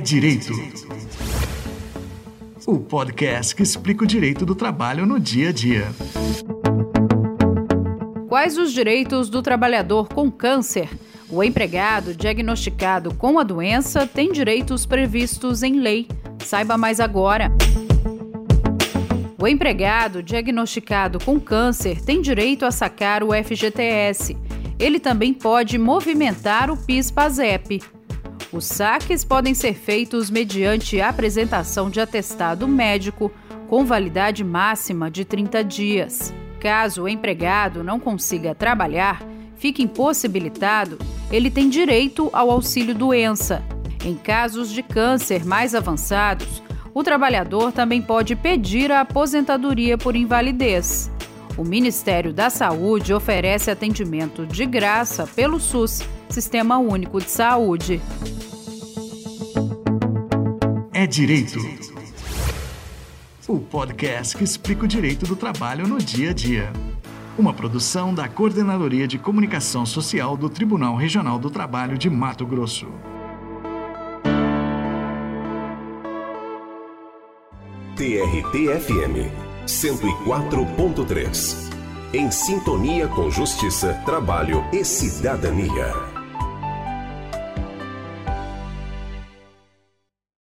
Direito. O podcast que explica o direito do trabalho no dia a dia. Quais os direitos do trabalhador com câncer? O empregado diagnosticado com a doença tem direitos previstos em lei. Saiba mais agora. O empregado diagnosticado com câncer tem direito a sacar o FGTS. Ele também pode movimentar o PIS-PASEP. Os saques podem ser feitos mediante apresentação de atestado médico com validade máxima de 30 dias. Caso o empregado não consiga trabalhar, fique impossibilitado, ele tem direito ao auxílio doença. Em casos de câncer mais avançados, o trabalhador também pode pedir a aposentadoria por invalidez. O Ministério da Saúde oferece atendimento de graça pelo SUS, Sistema Único de Saúde é Direito. O podcast que explica o direito do trabalho no dia a dia. Uma produção da Coordenadoria de Comunicação Social do Tribunal Regional do Trabalho de Mato Grosso. TRT-FM 104.3. Em sintonia com Justiça, Trabalho e Cidadania.